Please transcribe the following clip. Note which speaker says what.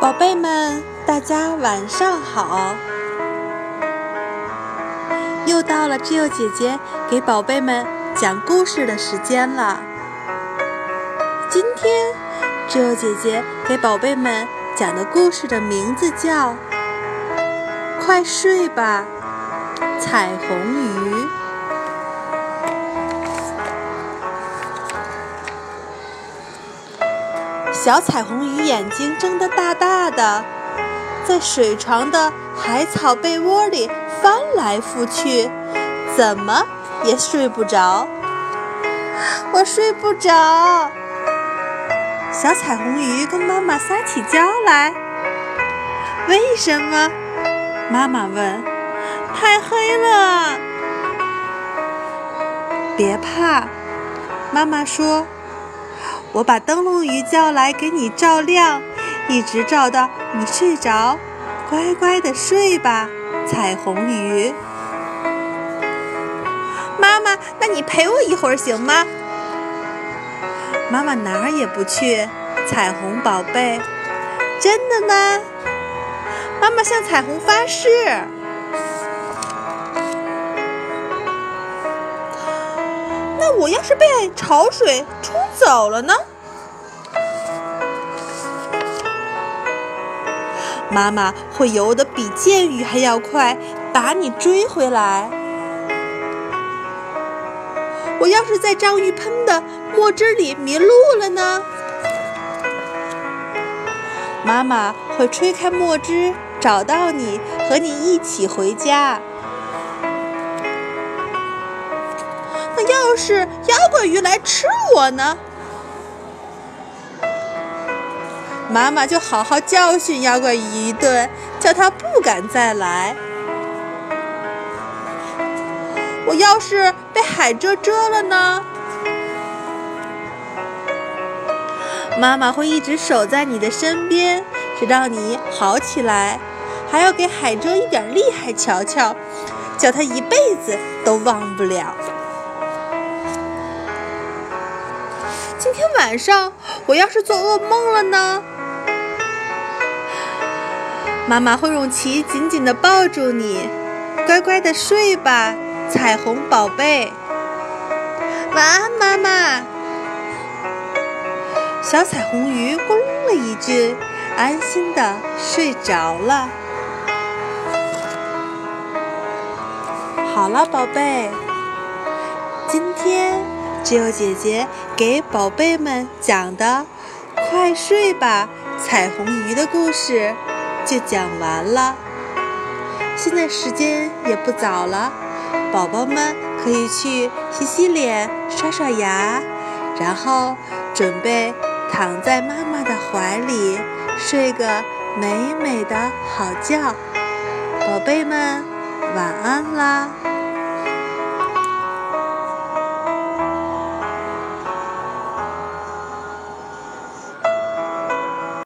Speaker 1: 宝贝们，大家晚上好！又到了只有姐姐给宝贝们讲故事的时间了。今天只有姐姐给宝贝们讲的故事的名字叫《快睡吧，彩虹鱼》。小彩虹鱼眼睛睁得大大的，在水床的海草被窝里翻来覆去，怎么也睡不着。我睡不着。小彩虹鱼跟妈妈撒起娇来。为什么？妈妈问。太黑了。别怕，妈妈说。我把灯笼鱼叫来给你照亮，一直照到你睡着，乖乖的睡吧，彩虹鱼。妈妈，那你陪我一会儿行吗？妈妈哪儿也不去，彩虹宝贝。真的吗？妈妈向彩虹发誓。我要是被潮水冲走了呢？妈妈会游得比箭雨还要快，把你追回来。我要是在章鱼喷的墨汁里迷路了呢？妈妈会吹开墨汁，找到你，和你一起回家。要是妖怪鱼来吃我呢？妈妈就好好教训妖怪鱼一顿，叫它不敢再来。我要是被海蜇蛰了呢？妈妈会一直守在你的身边，直到你好起来，还要给海蜇一点厉害瞧瞧，叫它一辈子都忘不了。今天晚上我要是做噩梦了呢？妈妈会用鳍紧紧地抱住你，乖乖地睡吧，彩虹宝贝。晚安，妈妈。小彩虹鱼咕噜了一句，安心地睡着了。好了，宝贝，今天。只有姐姐给宝贝们讲的“快睡吧，彩虹鱼”的故事就讲完了。现在时间也不早了，宝宝们可以去洗洗脸、刷刷牙，然后准备躺在妈妈的怀里睡个美美的好觉。宝贝们，晚安啦！